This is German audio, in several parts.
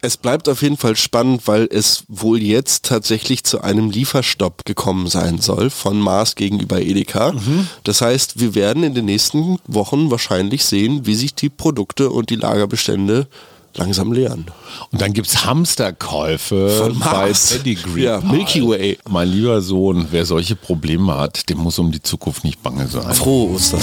Es bleibt auf jeden Fall spannend, weil es wohl jetzt tatsächlich zu einem Lieferstopp gekommen sein soll von Mars gegenüber Edeka. Mhm. Das heißt, wir werden in den nächsten Wochen wahrscheinlich sehen, wie sich die Produkte und die Lagerbestände langsam leeren. Und dann gibt es Hamsterkäufe bei Pedigree. Ja, Milky Way. Mein lieber Sohn, wer solche Probleme hat, dem muss um die Zukunft nicht bange sein. Frohe Ostern.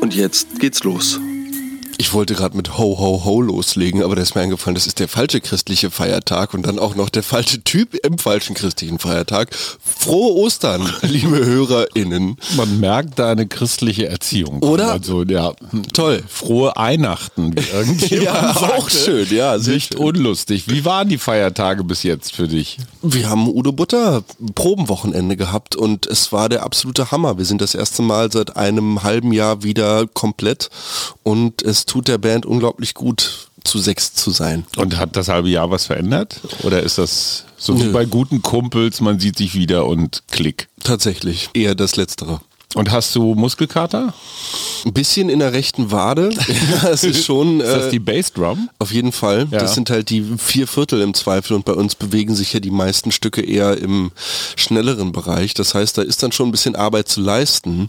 Und jetzt geht's los. Ich wollte gerade mit Ho Ho Ho loslegen, aber da ist mir eingefallen, das ist der falsche christliche Feiertag und dann auch noch der falsche Typ im falschen christlichen Feiertag. Frohe Ostern, liebe HörerInnen. Man merkt da eine christliche Erziehung. Oder? Also, ja, toll. Frohe Weihnachten. ja, auch schön, ja. Nicht schön. unlustig. Wie waren die Feiertage bis jetzt für dich? Wir haben Udo Butter Probenwochenende gehabt und es war der absolute Hammer. Wir sind das erste Mal seit einem halben Jahr wieder komplett und es tut der Band unglaublich gut, zu sechs zu sein. Und hat das halbe Jahr was verändert? Oder ist das so Nö. wie bei guten Kumpels, man sieht sich wieder und klick? Tatsächlich, eher das Letztere. Und hast du Muskelkater? Ein bisschen in der rechten Wade. das ist schon. ist das äh, die Bassdrum? Auf jeden Fall. Ja. Das sind halt die vier Viertel im Zweifel und bei uns bewegen sich ja die meisten Stücke eher im schnelleren Bereich. Das heißt, da ist dann schon ein bisschen Arbeit zu leisten.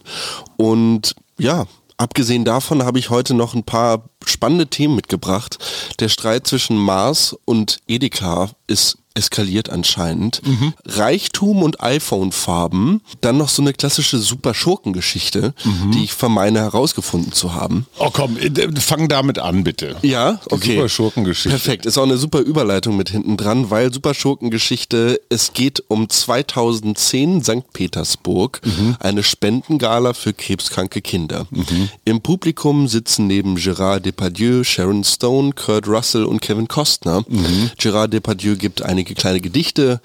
Und ja, Abgesehen davon habe ich heute noch ein paar spannende Themen mitgebracht. Der Streit zwischen Mars und Edeka ist eskaliert anscheinend. Mhm. Reichtum und iPhone-Farben. Dann noch so eine klassische Super-Schurken-Geschichte, mhm. die ich vermeine herausgefunden zu haben. Oh komm, äh, fang damit an, bitte. Ja, okay. Super-Schurken-Geschichte. Perfekt, ist auch eine super Überleitung mit hinten dran, weil Super-Schurken-Geschichte, es geht um 2010 St. Petersburg, mhm. eine Spendengala für krebskranke Kinder. Mhm. Im Publikum sitzen neben Gérard Depardieu, Sharon Stone, Kurt Russell und Kevin Costner. Mhm. Gérard Depardieu gibt einige kleine Gedichte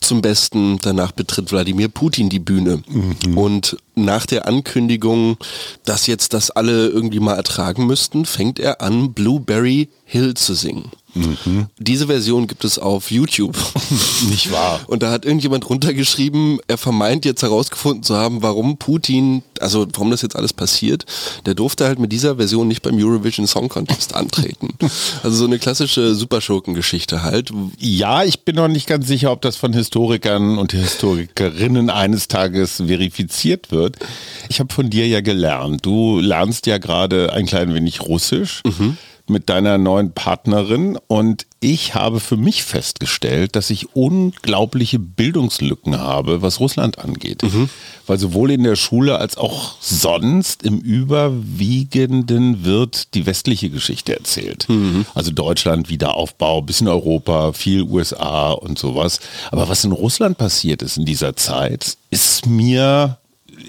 zum Besten. Danach betritt Wladimir Putin die Bühne. Mhm. Und nach der Ankündigung, dass jetzt das alle irgendwie mal ertragen müssten, fängt er an, Blueberry Hill zu singen. Mhm. Diese Version gibt es auf YouTube. Nicht wahr. Und da hat irgendjemand runtergeschrieben, er vermeint jetzt herausgefunden zu haben, warum Putin, also warum das jetzt alles passiert. Der durfte halt mit dieser Version nicht beim Eurovision Song Contest antreten. also so eine klassische Superschurken-Geschichte halt. Ja, ich bin noch nicht ganz sicher, ob das von Historikern und Historikerinnen eines Tages verifiziert wird. Ich habe von dir ja gelernt. Du lernst ja gerade ein klein wenig Russisch. Mhm mit deiner neuen Partnerin und ich habe für mich festgestellt, dass ich unglaubliche Bildungslücken habe, was Russland angeht. Mhm. Weil sowohl in der Schule als auch sonst im Überwiegenden wird die westliche Geschichte erzählt. Mhm. Also Deutschland, Wiederaufbau, bisschen Europa, viel USA und sowas. Aber was in Russland passiert ist in dieser Zeit, ist mir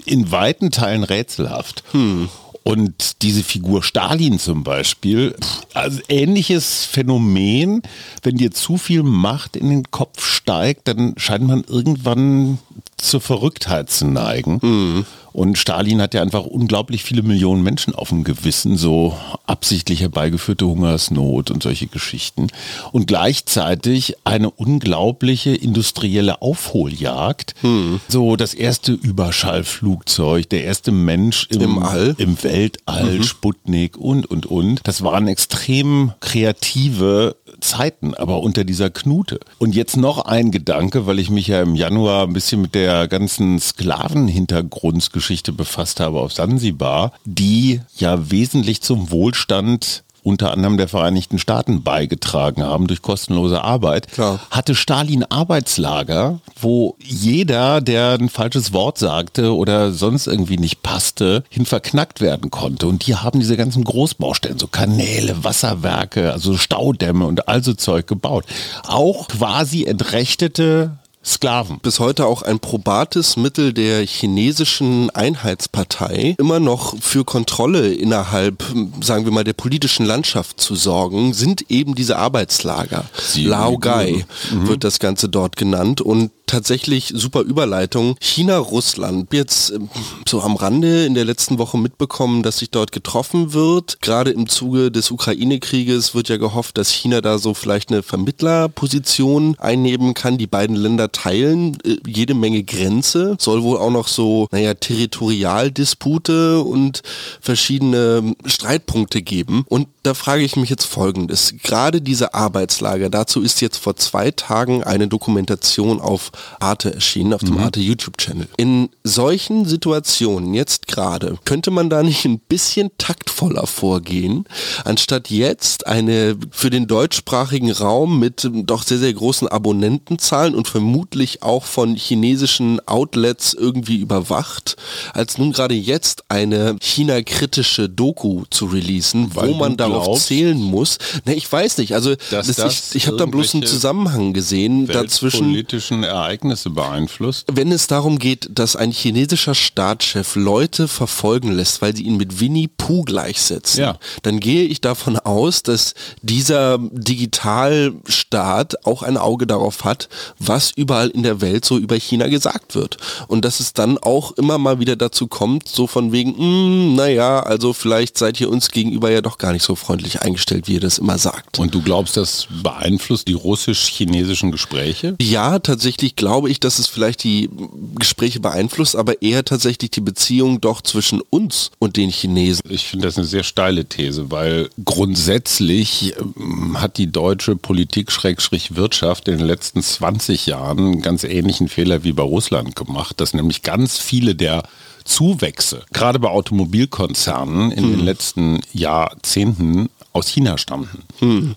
in weiten Teilen rätselhaft. Mhm. Und diese Figur Stalin zum Beispiel, also ähnliches Phänomen, wenn dir zu viel Macht in den Kopf steigt, dann scheint man irgendwann zur Verrücktheit zu neigen. Mhm. Und Stalin hat ja einfach unglaublich viele Millionen Menschen auf dem Gewissen, so absichtlich herbeigeführte Hungersnot und solche Geschichten. Und gleichzeitig eine unglaubliche industrielle Aufholjagd. Hm. So das erste Überschallflugzeug, der erste Mensch im, Im All, im Weltall, mhm. Sputnik und, und, und. Das waren extrem kreative Zeiten, aber unter dieser Knute. Und jetzt noch ein Gedanke, weil ich mich ja im Januar ein bisschen mit der ganzen Sklavenhintergrundsgeschichte befasst habe auf Sansibar, die ja wesentlich zum Wohlstand unter anderem der Vereinigten Staaten beigetragen haben durch kostenlose Arbeit, Klar. hatte Stalin Arbeitslager, wo jeder, der ein falsches Wort sagte oder sonst irgendwie nicht passte, hin verknackt werden konnte. Und die haben diese ganzen Großbaustellen, so Kanäle, Wasserwerke, also Staudämme und all so Zeug gebaut. Auch quasi entrechtete Sklaven. Bis heute auch ein probates Mittel der chinesischen Einheitspartei, immer noch für Kontrolle innerhalb, sagen wir mal, der politischen Landschaft zu sorgen, sind eben diese Arbeitslager. Sie- Laogai wird das Ganze dort genannt und tatsächlich super Überleitung. China, Russland. Jetzt ähm, so am Rande in der letzten Woche mitbekommen, dass sich dort getroffen wird. Gerade im Zuge des Ukraine-Krieges wird ja gehofft, dass China da so vielleicht eine Vermittlerposition einnehmen kann. Die beiden Länder teilen äh, jede Menge Grenze. Soll wohl auch noch so, naja, Territorialdispute und verschiedene ähm, Streitpunkte geben. Und da frage ich mich jetzt folgendes. Gerade diese Arbeitslager, dazu ist jetzt vor zwei Tagen eine Dokumentation auf Arte erschienen, auf dem Arte YouTube-Channel. In solchen Situationen, jetzt gerade, könnte man da nicht ein bisschen taktvoller vorgehen, anstatt jetzt eine für den deutschsprachigen Raum mit ähm, doch sehr, sehr großen Abonnentenzahlen und vermutlich auch von chinesischen Outlets irgendwie überwacht, als nun gerade jetzt eine China-kritische Doku zu releasen, Weil wo man darauf glaubst, zählen muss. Ne, ich weiß nicht, also das, ich, ich habe da bloß einen Zusammenhang gesehen dazwischen Weltpolitischen Ereignisse beeinflusst. wenn es darum geht, dass ein chinesischer Staatschef Leute verfolgen lässt, weil sie ihn mit Winnie Pooh gleichsetzen, Ja. dann gehe ich davon aus, dass dieser Digitalstaat auch ein Auge darauf hat, was überall in der Welt so über China gesagt wird. Und dass es dann auch immer mal wieder dazu kommt, so von wegen, "Hm, naja, also vielleicht seid ihr uns gegenüber ja doch gar nicht so freundlich eingestellt, wie ihr das immer sagt. Und du glaubst, das beeinflusst die russisch-chinesischen Gespräche? Ja, tatsächlich glaube ich, dass es vielleicht die Gespräche beeinflusst, aber eher tatsächlich die Beziehung doch zwischen uns und den Chinesen. Ich finde das eine sehr steile These, weil grundsätzlich ähm, hat die deutsche Politik-Wirtschaft in den letzten 20 Jahren einen ganz ähnlichen Fehler wie bei Russland gemacht, dass nämlich ganz viele der Zuwächse, gerade bei Automobilkonzernen in den letzten Jahrzehnten aus China stammten,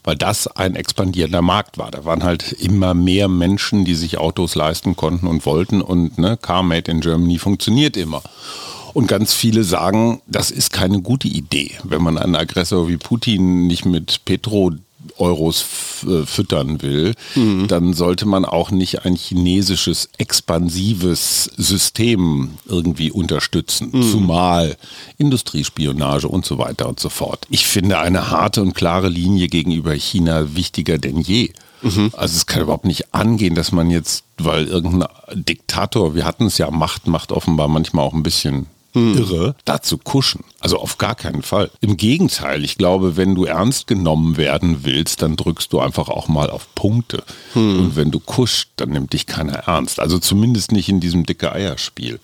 weil das ein expandierender Markt war. Da waren halt immer mehr Menschen, die sich Autos leisten konnten und wollten und ne, Car Made in Germany funktioniert immer. Und ganz viele sagen, das ist keine gute Idee, wenn man einen Aggressor wie Putin nicht mit Petro Euros äh, füttern will, dann sollte man auch nicht ein chinesisches expansives System irgendwie unterstützen, zumal Industriespionage und so weiter und so fort. Ich finde eine harte und klare Linie gegenüber China wichtiger denn je. Also es kann überhaupt nicht angehen, dass man jetzt, weil irgendein Diktator, wir hatten es ja, Macht macht offenbar manchmal auch ein bisschen irre, dazu kuschen. Also auf gar keinen Fall. Im Gegenteil, ich glaube, wenn du ernst genommen werden willst, dann drückst du einfach auch mal auf Punkte. Und wenn du kuschst, dann nimmt dich keiner ernst. Also zumindest nicht in diesem dicke Eierspiel.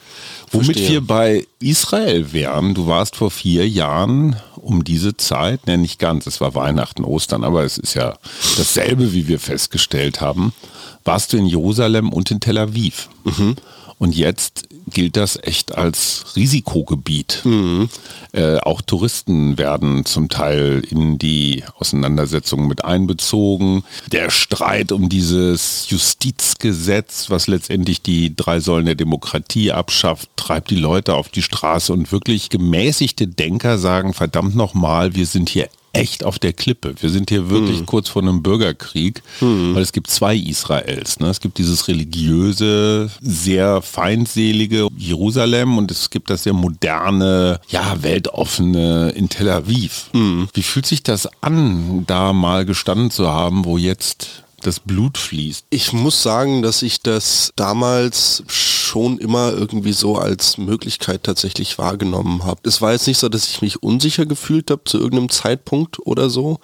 Womit Verstehe. wir bei Israel wären, du warst vor vier Jahren um diese Zeit, ne, nicht ganz, es war Weihnachten, Ostern, aber es ist ja dasselbe, wie wir festgestellt haben, warst du in Jerusalem und in Tel Aviv. Und jetzt gilt das echt als Risikogebiet. Äh, auch Touristen werden zum Teil in die Auseinandersetzung mit einbezogen. Der Streit um dieses Justizgesetz, was letztendlich die drei Säulen der Demokratie abschafft, treibt die Leute auf die Straße und wirklich gemäßigte Denker sagen, verdammt nochmal, wir sind hier echt auf der Klippe. Wir sind hier wirklich kurz vor einem Bürgerkrieg, weil es gibt zwei Israels. Ne? Es gibt dieses religiöse, sehr feindselige Jerusalem und es gibt das sehr moderne, ja, weltoffene in Tel Aviv. Wie fühlt sich das an, da mal gestanden zu haben, wo jetzt das Blut fließt? Ich muss sagen, dass ich das damals schon immer irgendwie so als Möglichkeit tatsächlich wahrgenommen habe. Es war jetzt nicht so, dass ich mich unsicher gefühlt habe zu irgendeinem Zeitpunkt oder so.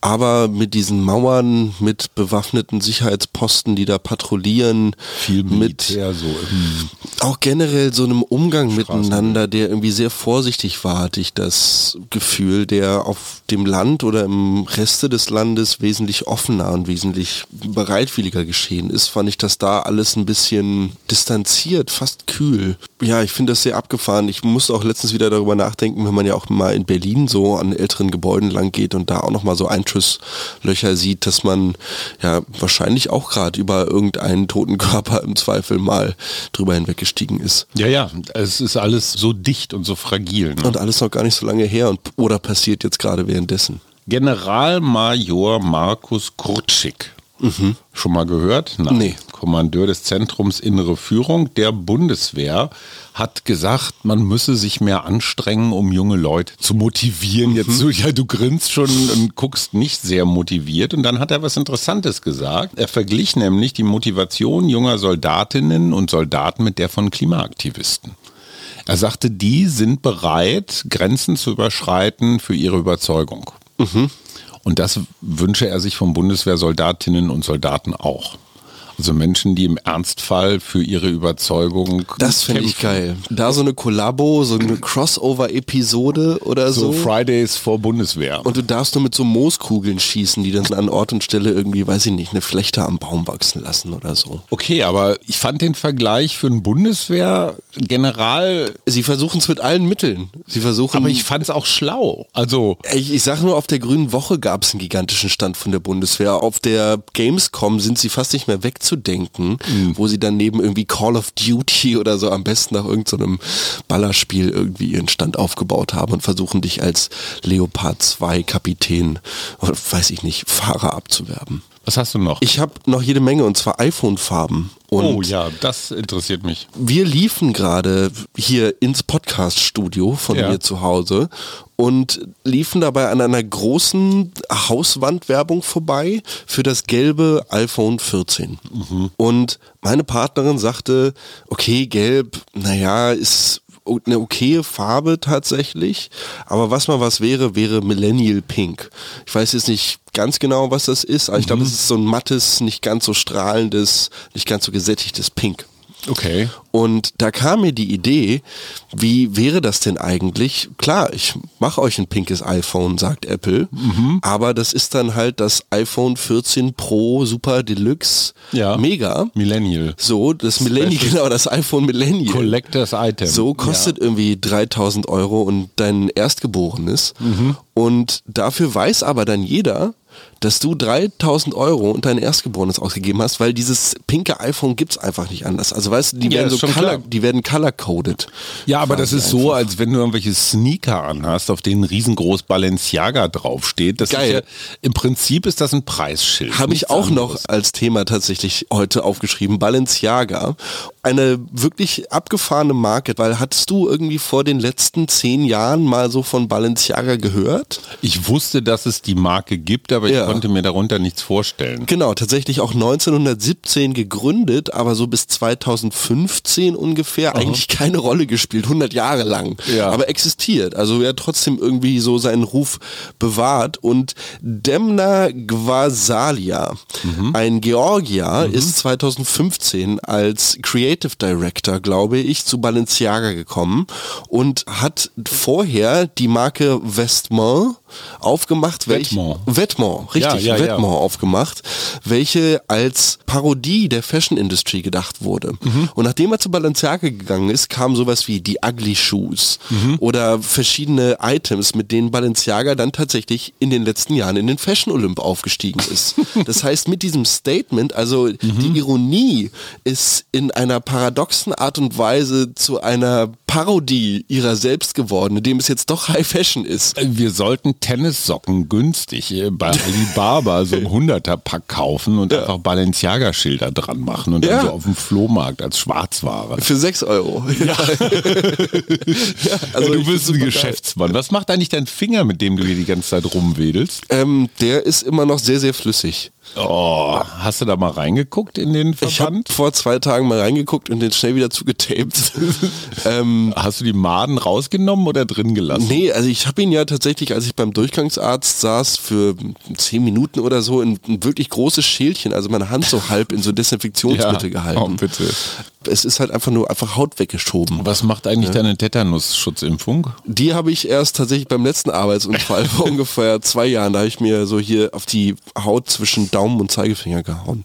Aber mit diesen Mauern, mit bewaffneten Sicherheitsposten, die da patrouillieren, Viel mit Militär so im auch generell so einem Umgang miteinander, der irgendwie sehr vorsichtig war, hatte ich das Gefühl, der auf dem Land oder im Reste des Landes wesentlich offener und wesentlich bereitwilliger geschehen ist, fand ich das da alles ein bisschen distanziert, fast kühl. Ja, ich finde das sehr abgefahren. Ich muss auch letztens wieder darüber nachdenken, wenn man ja auch mal in Berlin so an älteren Gebäuden lang geht und da auch nochmal so Einschusslöcher sieht, dass man ja wahrscheinlich auch gerade über irgendeinen toten Körper im Zweifel mal drüber hinweggestiegen ist. Ja, ja, es ist alles so dicht und so fragil. Ne? Und alles noch gar nicht so lange her und oder passiert jetzt gerade währenddessen. Generalmajor Markus Kurczyk Schon mal gehört? Nein. Nee. Kommandeur des Zentrums Innere Führung der Bundeswehr hat gesagt, man müsse sich mehr anstrengen, um junge Leute zu motivieren. Jetzt so, ja, du grinst schon und guckst nicht sehr motiviert. Und dann hat er was Interessantes gesagt. Er verglich nämlich die Motivation junger Soldatinnen und Soldaten mit der von Klimaaktivisten. Er sagte, die sind bereit, Grenzen zu überschreiten für ihre Überzeugung. Und das wünsche er sich von Bundeswehrsoldatinnen und Soldaten auch. Also Menschen, die im Ernstfall für ihre Überzeugung Das finde ich geil. Da so eine Kollabo, so eine Crossover-Episode oder So so. Fridays vor Bundeswehr. Und du darfst nur mit so Mooskugeln schießen, die dann an Ort und Stelle irgendwie, weiß ich nicht, eine Flechte am Baum wachsen lassen oder so. Okay, aber ich fand den Vergleich für einen Bundeswehrgeneral, Sie versuchen es mit allen Mitteln. Sie versuchen. aber ich fand es auch schlau. Also Ich, ich sag nur, auf der Grünen Woche gab es einen gigantischen Stand von der Bundeswehr. Auf der Gamescom sind sie fast nicht mehr wegzudenken, wo sie dann neben irgendwie Call of Duty oder so am besten nach irgendeinem Ballerspiel irgendwie ihren Stand aufgebaut haben und versuchen dich als Leopard 2 Kapitän oder weiß ich nicht, Fahrer abzuwerben. Was hast du noch? Ich habe noch jede Menge und zwar iPhone-Farben. Und oh ja, das interessiert mich. wir liefen gerade hier ins Podcast-Studio von Ja. mir zu Hause und liefen dabei an einer großen Hauswandwerbung vorbei für das gelbe iPhone 14. Und meine Partnerin sagte, okay, gelb, naja, ist eine okaye Farbe tatsächlich, aber was mal was wäre, wäre Millennial Pink. Ich weiß jetzt nicht ganz genau, was das ist, aber ich glaube, es ist so ein mattes, nicht ganz so strahlendes, nicht ganz so gesättigtes Pink. Okay. Und da kam mir die Idee, wie wäre das denn eigentlich? Klar, ich mache euch ein pinkes iPhone, sagt Apple, aber das ist dann halt das iPhone 14 Pro Super Deluxe Ja. Mega. Millennial. So, das Millennial, genau, das iPhone Millennial. Collectors Item. So kostet irgendwie 3000 Euro und dein Erstgeborenes. Und dafür weiß aber dann jeder, dass du 3000 Euro und dein Erstgeborenes ausgegeben hast, weil dieses pinke iPhone gibt's einfach nicht anders. Also weißt du, die Ja, werden so color, klar. die werden color-coded. Ja, aber das ist so, als wenn du irgendwelche Sneaker anhast, auf denen riesengroß Balenciaga draufsteht. Das Geil. Ja, Im Prinzip ist das ein Preisschild. Habe ich auch noch anderes. als Thema tatsächlich heute aufgeschrieben. Balenciaga. Eine wirklich abgefahrene Marke, weil hattest du irgendwie vor den letzten zehn Jahren mal so von Balenciaga gehört? Ich wusste, dass es die Marke gibt, aber Ja. ich konnte mir darunter nichts vorstellen. Genau, tatsächlich auch 1917 gegründet, aber so bis 2015 ungefähr eigentlich keine Rolle gespielt, 100 Jahre lang. Ja. Aber existiert, also er hat trotzdem irgendwie so seinen Ruf bewahrt. Und Demna Gvasalia, ein Georgier, ist 2015 als Creative Director, glaube ich, zu Balenciaga gekommen und hat vorher die Marke Vestment aufgemacht, Vêtements. Vêtements, richtig, Ja, ja, ja. Vêtements aufgemacht, welche als Parodie der Fashion Industry gedacht wurde. Und nachdem er zu Balenciaga gegangen ist, kam sowas wie die Ugly Shoes oder verschiedene Items, mit denen Balenciaga dann tatsächlich in den letzten Jahren in den Fashion Olymp aufgestiegen ist. Das heißt, mit diesem Statement, also die Ironie ist in einer paradoxen Art und Weise zu einer Parodie ihrer selbst geworden, indem es jetzt doch High Fashion ist. Wir sollten Tennissocken günstig äh, bei Alibaba so ein 100er Pack kaufen und einfach Balenciaga-Schilder dran machen und Ja. dann so auf dem Flohmarkt als Schwarzware. Für 6 Euro. Ja. Also du bist ein Geschäftsmann. Was macht eigentlich dein Finger, mit dem du hier die ganze Zeit rumwedelst? Ähm, der ist immer noch sehr, sehr flüssig. Oh, hast du da mal reingeguckt in den Ich habe Verband? vor zwei Tagen mal reingeguckt und den schnell wieder zugetaped. ähm, Hast du die Maden rausgenommen oder drin gelassen? nee, also ich habe ihn ja tatsächlich, als ich beim Durchgangsarzt saß, für zehn Minuten oder so in ein wirklich großes Schälchen, also meine Hand so halb in so Desinfektionsmittel gehalten. Oh, bitte. Es ist halt einfach nur einfach Haut weggeschoben. Was macht eigentlich deine Tetanus-Schutzimpfung? Die habe ich erst tatsächlich beim letzten Arbeitsunfall vor ungefähr zwei Jahren, da habe ich mir so hier auf die Haut zwischen Daumen und Zeigefinger gehauen.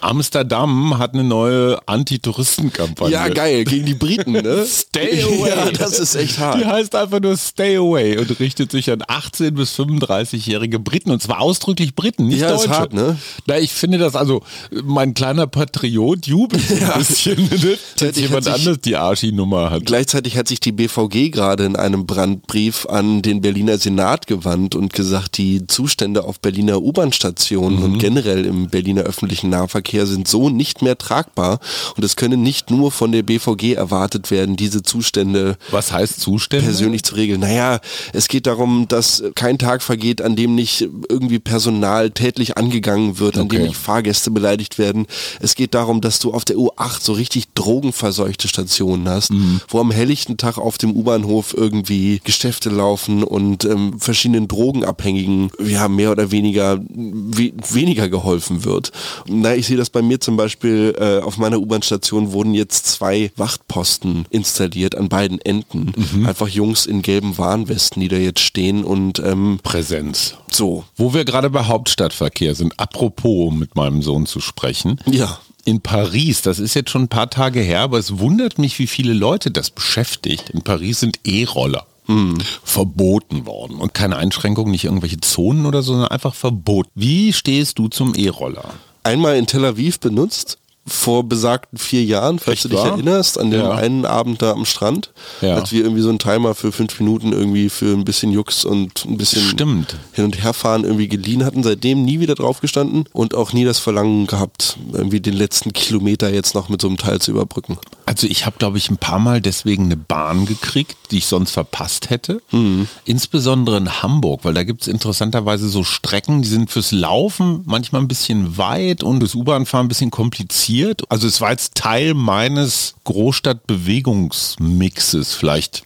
Amsterdam hat eine neue Anti-Touristenkampagne. Ja, geil, gegen die Briten, ne? Stay away. Ja, das ist echt hart. Die heißt einfach nur Stay Away und richtet sich an 18- bis 35-jährige Briten und zwar ausdrücklich Briten, nicht Ja, ist Deutsche. hart, ne? Na, ich finde das also, mein kleiner Patriot jubelt so ein bisschen. Jetzt jemand anders die Arschi-Nummer hat. Gleichzeitig hat sich die BVG gerade in einem Brandbrief an den Berliner Senat gewandt und gesagt, die Zustände auf Berliner U-Bahn-Stationen mhm. und generell im Berliner öffentlichen Nahverkehr sind so nicht mehr tragbar und es könne nicht nur von der BVG erwartet werden, diese Zustände. Was heißt Zustände? Persönlich zu regeln. Naja, es geht darum, dass kein Tag vergeht, an dem nicht irgendwie Personal tätlich angegangen wird, an okay. dem nicht Fahrgäste beleidigt werden. Es geht darum, dass du auf der U8 so richtig drogenverseuchte Stationen hast, mhm. wo am helllichten Tag auf dem U-Bahnhof irgendwie Geschäfte laufen und ähm, verschiedenen Drogenabhängigen ja mehr oder weniger we weniger geholfen wird. Na, ich sehe das bei mir zum Beispiel äh, auf meiner U-Bahn-Station wurden jetzt zwei Wachtposten installiert an beiden Enden. Mhm. Einfach Jungs in gelben Warnwesten, die da jetzt stehen und ähm, Präsenz. So. Wo wir gerade bei Hauptstadtverkehr sind, apropos mit meinem Sohn zu sprechen. Ja in Paris, das ist jetzt schon ein paar Tage her, aber es wundert mich, wie viele Leute das beschäftigt. In Paris sind E-Roller hm. verboten worden und keine Einschränkungen, nicht irgendwelche Zonen oder so, sondern einfach verboten. Wie stehst du zum E-Roller? Einmal in Tel Aviv benutzt vor besagten vier Jahren, falls Echt du dich wahr? erinnerst, an dem ja. einen Abend da am Strand, ja. als wir irgendwie so einen Timer für fünf Minuten irgendwie für ein bisschen Jux und ein bisschen Stimmt. hin und her fahren irgendwie geliehen hatten, seitdem nie wieder drauf gestanden und auch nie das Verlangen gehabt, irgendwie den letzten Kilometer jetzt noch mit so einem Teil zu überbrücken. Also ich habe, glaube ich, ein paar Mal deswegen eine Bahn gekriegt, die ich sonst verpasst hätte. Mhm. Insbesondere in Hamburg, weil da gibt es interessanterweise so Strecken, die sind fürs Laufen manchmal ein bisschen weit und das U-Bahn-Fahren ein bisschen kompliziert. Also es war jetzt Teil meines Großstadtbewegungsmixes, vielleicht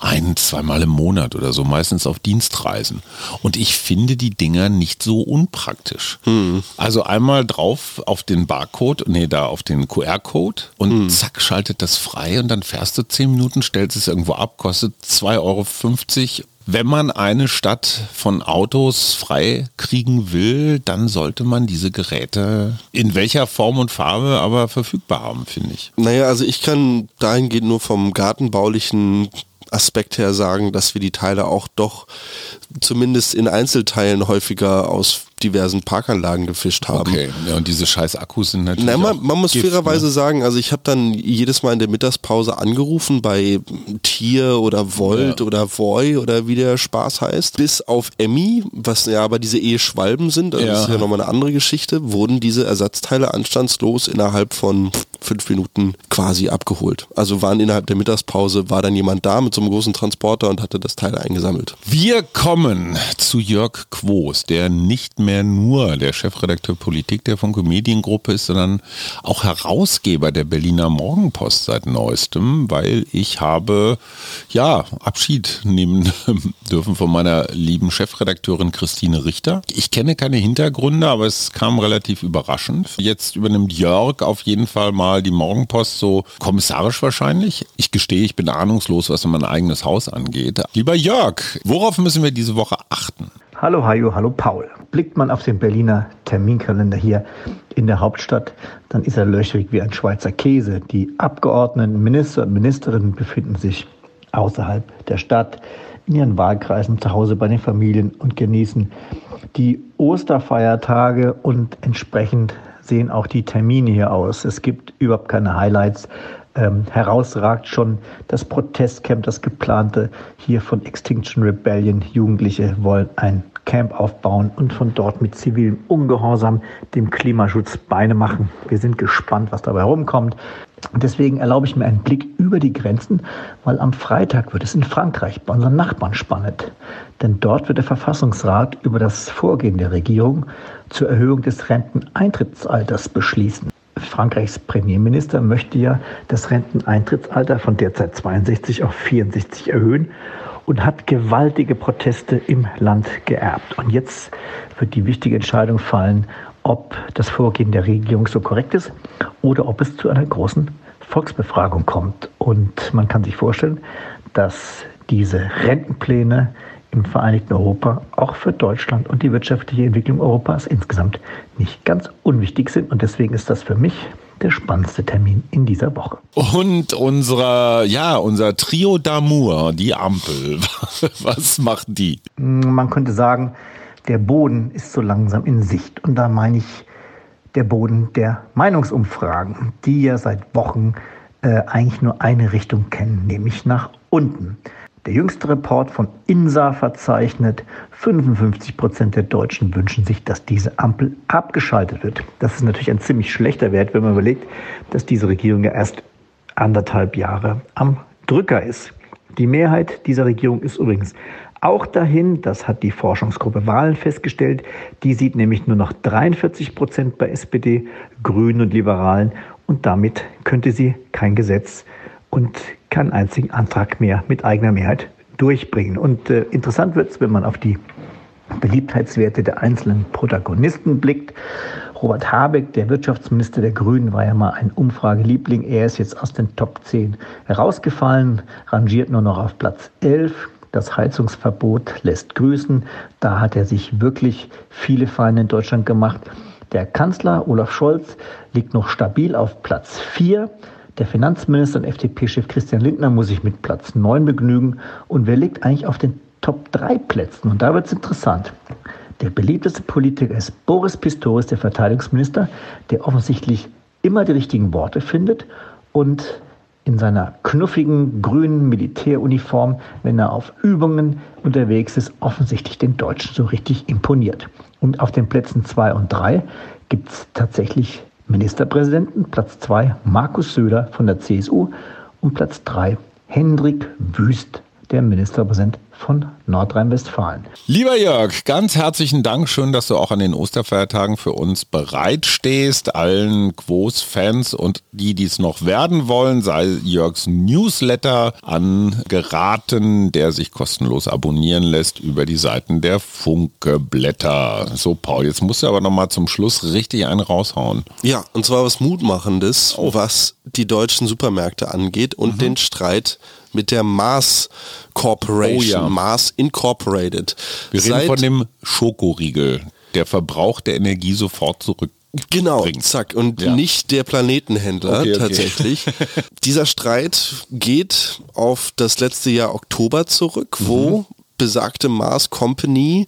ein, zweimal im Monat oder so, meistens auf Dienstreisen. Und ich finde die Dinger nicht so unpraktisch. Hm. Also einmal drauf auf den Barcode, nee, da auf den QR-Code und hm. zack, schaltet das frei und dann fährst du zehn Minuten, stellst es irgendwo ab, kostet 2,50 Euro wenn man eine Stadt von Autos frei kriegen will, dann sollte man diese Geräte in welcher Form und Farbe aber verfügbar haben, finde ich. Naja, also ich kann dahingehend nur vom gartenbaulichen Aspekt her sagen, dass wir die Teile auch doch zumindest in Einzelteilen häufiger aus diversen Parkanlagen gefischt haben. Okay, ja, und diese scheiß Akkus sind natürlich. Na, man, man muss Gift, fairerweise ne? sagen, also ich habe dann jedes Mal in der Mittagspause angerufen bei Tier oder Volt ja. oder Voy oder wie der Spaß heißt. Bis auf Emmy, was ja aber diese E-Schwalben sind, also ja. das ist ja nochmal eine andere Geschichte, wurden diese Ersatzteile anstandslos innerhalb von fünf Minuten quasi abgeholt. Also waren innerhalb der Mittagspause, war dann jemand da mit so einem großen Transporter und hatte das Teil eingesammelt. Wir kommen zu Jörg Quos, der nicht mehr mehr nur der Chefredakteur Politik der Funke Mediengruppe ist, sondern auch Herausgeber der Berliner Morgenpost seit neuestem, weil ich habe ja Abschied nehmen dürfen von meiner lieben Chefredakteurin Christine Richter. Ich kenne keine Hintergründe, aber es kam relativ überraschend. Jetzt übernimmt Jörg auf jeden Fall mal die Morgenpost so kommissarisch wahrscheinlich. Ich gestehe, ich bin ahnungslos, was mein eigenes Haus angeht. Lieber Jörg, worauf müssen wir diese Woche achten? Hallo Hajo, hallo Paul. Blickt man auf den Berliner Terminkalender hier in der Hauptstadt, dann ist er löchrig wie ein Schweizer Käse. Die Abgeordneten, Minister und Ministerinnen befinden sich außerhalb der Stadt, in ihren Wahlkreisen, zu Hause bei den Familien und genießen die Osterfeiertage und entsprechend sehen auch die Termine hier aus. Es gibt überhaupt keine Highlights. Ähm, herausragt schon das Protestcamp, das geplante hier von Extinction Rebellion. Jugendliche wollen ein Camp aufbauen und von dort mit zivilem Ungehorsam dem Klimaschutz Beine machen. Wir sind gespannt, was dabei rumkommt. Deswegen erlaube ich mir einen Blick über die Grenzen, weil am Freitag wird es in Frankreich bei unseren Nachbarn spannend. Denn dort wird der Verfassungsrat über das Vorgehen der Regierung zur Erhöhung des Renteneintrittsalters beschließen. Frankreichs Premierminister möchte ja das Renteneintrittsalter von derzeit 62 auf 64 erhöhen und hat gewaltige Proteste im Land geerbt. Und jetzt wird die wichtige Entscheidung fallen, ob das Vorgehen der Regierung so korrekt ist oder ob es zu einer großen Volksbefragung kommt. Und man kann sich vorstellen, dass diese Rentenpläne im Vereinigten Europa auch für Deutschland und die wirtschaftliche Entwicklung Europas insgesamt nicht ganz unwichtig sind. Und deswegen ist das für mich der spannendste Termin in dieser Woche. Und unser, ja, unser Trio d'Amour, die Ampel, was macht die? Man könnte sagen, der Boden ist so langsam in Sicht. Und da meine ich der Boden der Meinungsumfragen, die ja seit Wochen äh, eigentlich nur eine Richtung kennen, nämlich nach unten. Der jüngste Report von INSA verzeichnet, 55 Prozent der Deutschen wünschen sich, dass diese Ampel abgeschaltet wird. Das ist natürlich ein ziemlich schlechter Wert, wenn man überlegt, dass diese Regierung ja erst anderthalb Jahre am Drücker ist. Die Mehrheit dieser Regierung ist übrigens auch dahin, das hat die Forschungsgruppe Wahlen festgestellt, die sieht nämlich nur noch 43 Prozent bei SPD, Grünen und Liberalen und damit könnte sie kein Gesetz und keinen einzigen Antrag mehr mit eigener Mehrheit durchbringen. Und äh, interessant wird es, wenn man auf die Beliebtheitswerte der einzelnen Protagonisten blickt. Robert Habeck, der Wirtschaftsminister der Grünen, war ja mal ein Umfrageliebling. Er ist jetzt aus den Top 10 herausgefallen, rangiert nur noch auf Platz 11. Das Heizungsverbot lässt grüßen. Da hat er sich wirklich viele Feinde in Deutschland gemacht. Der Kanzler Olaf Scholz liegt noch stabil auf Platz 4. Der Finanzminister und FDP-Chef Christian Lindner muss sich mit Platz 9 begnügen. Und wer liegt eigentlich auf den Top 3 Plätzen? Und da wird es interessant. Der beliebteste Politiker ist Boris Pistorius, der Verteidigungsminister, der offensichtlich immer die richtigen Worte findet und in seiner knuffigen grünen Militäruniform, wenn er auf Übungen unterwegs ist, offensichtlich den Deutschen so richtig imponiert. Und auf den Plätzen 2 und 3 gibt es tatsächlich Ministerpräsidenten, Platz 2 Markus Söder von der CSU und Platz 3 Hendrik Wüst, der Ministerpräsident von Nordrhein-Westfalen. Lieber Jörg, ganz herzlichen Dank. Schön, dass du auch an den Osterfeiertagen für uns bereitstehst. Allen Quos-Fans und die, die es noch werden wollen, sei Jörgs Newsletter angeraten, der sich kostenlos abonnieren lässt über die Seiten der Funke-Blätter. So, Paul, jetzt musst du aber nochmal zum Schluss richtig einen raushauen. Ja, und zwar was Mutmachendes, oh. was die deutschen Supermärkte angeht und mhm. den Streit mit der Mars Corporation, oh ja. Mars Incorporated. Wir reden von dem Schokoriegel, der Verbrauch der Energie sofort zurück. Genau, bringt. zack. Und ja. nicht der Planetenhändler okay, okay. tatsächlich. Dieser Streit geht auf das letzte Jahr Oktober zurück, wo mhm besagte Mars Company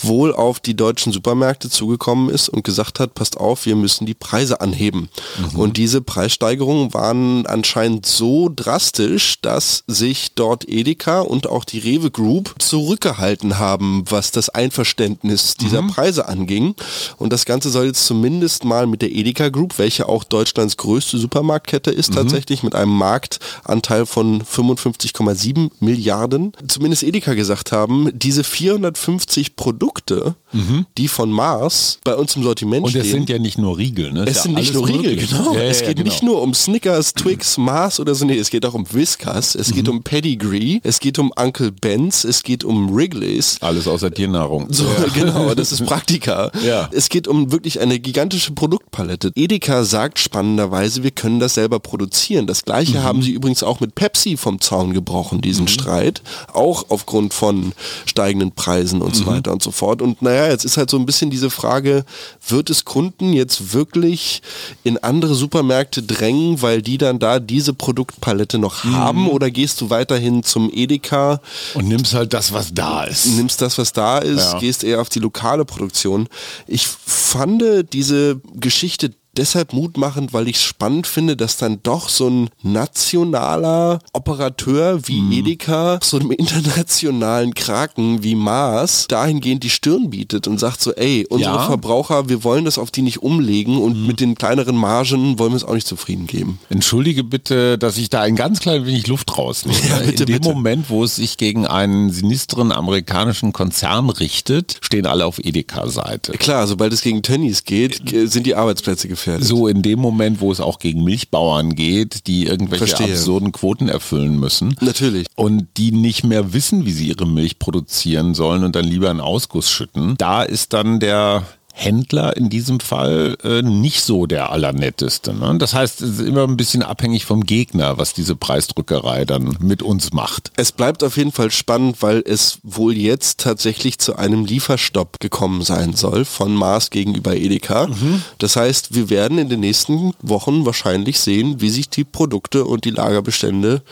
wohl auf die deutschen Supermärkte zugekommen ist und gesagt hat, passt auf, wir müssen die Preise anheben. Mhm. Und diese Preissteigerungen waren anscheinend so drastisch, dass sich dort Edeka und auch die Rewe Group zurückgehalten haben, was das Einverständnis dieser mhm. Preise anging. Und das Ganze soll jetzt zumindest mal mit der Edeka Group, welche auch Deutschlands größte Supermarktkette ist mhm. tatsächlich, mit einem Marktanteil von 55,7 Milliarden, zumindest Edeka gesagt haben, diese 450 Produkte, mhm. die von Mars bei uns im Sortiment stehen. Und es sind ja nicht nur Riegel, ne? Es ja sind nicht nur Riegel, möglich. genau. Ja, es geht genau. nicht nur um Snickers, Twix, Mars oder so, nee, es geht auch um Whiskas, es mhm. geht um Pedigree, es geht um Uncle Ben's, es geht um Wrigley's. Alles außer Tiernahrung. So, genau, das ist Praktika. ja. Es geht um wirklich eine gigantische Produktpalette. Edeka sagt spannenderweise, wir können das selber produzieren. Das gleiche mhm. haben sie übrigens auch mit Pepsi vom Zaun gebrochen, diesen mhm. Streit. Auch aufgrund von steigenden Preisen und so mhm. weiter und so fort. Und naja, jetzt ist halt so ein bisschen diese Frage, wird es Kunden jetzt wirklich in andere Supermärkte drängen, weil die dann da diese Produktpalette noch mhm. haben oder gehst du weiterhin zum Edeka und nimmst halt das, was da ist. Nimmst das, was da ist, ja. gehst eher auf die lokale Produktion. Ich fand diese Geschichte deshalb mutmachend, weil ich es spannend finde, dass dann doch so ein nationaler Operateur wie mhm. Edeka so einem internationalen Kraken wie Mars dahingehend die Stirn bietet und sagt so, ey, unsere ja. Verbraucher, wir wollen das auf die nicht umlegen und mhm. mit den kleineren Margen wollen wir es auch nicht zufrieden geben. Entschuldige bitte, dass ich da ein ganz klein wenig Luft rausnehme. Ja, bitte, In dem bitte. Moment, wo es sich gegen einen sinisteren amerikanischen Konzern richtet, stehen alle auf Edeka-Seite. Klar, sobald es gegen Tönnies geht, sind die Arbeitsplätze gefährdet gefährdet. So in dem Moment, wo es auch gegen Milchbauern geht, die irgendwelche Verstehe. absurden Quoten erfüllen müssen. Natürlich. Und die nicht mehr wissen, wie sie ihre Milch produzieren sollen und dann lieber einen Ausguss schütten. Da ist dann der Händler in diesem Fall äh, nicht so der allernetteste. Ne? Das heißt, es ist immer ein bisschen abhängig vom Gegner, was diese Preisdrückerei dann mit uns macht. Es bleibt auf jeden Fall spannend, weil es wohl jetzt tatsächlich zu einem Lieferstopp gekommen sein soll von Mars gegenüber Edeka. Mhm. Das heißt, wir werden in den nächsten Wochen wahrscheinlich sehen, wie sich die Produkte und die Lagerbestände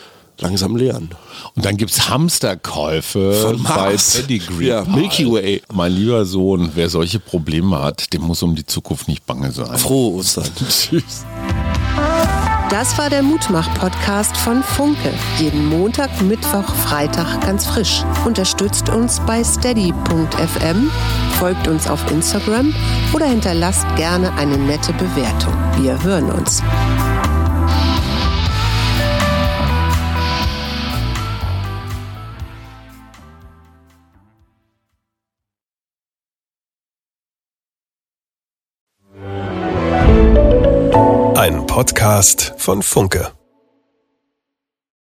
langsam lernen. Und dann gibt's Hamsterkäufe Von bei. Pedigree. Ja, Milky Way. Mein lieber Sohn, wer solche Probleme hat, dem muss um die Zukunft nicht bange sein. Frohe Ostern. Tschüss. Das war der Mutmach-Podcast von Funke. Jeden Montag, Mittwoch, Freitag ganz frisch. Unterstützt uns bei steady.fm, folgt uns auf Instagram oder hinterlasst gerne eine nette Bewertung. Wir hören uns. Podcast von Funke.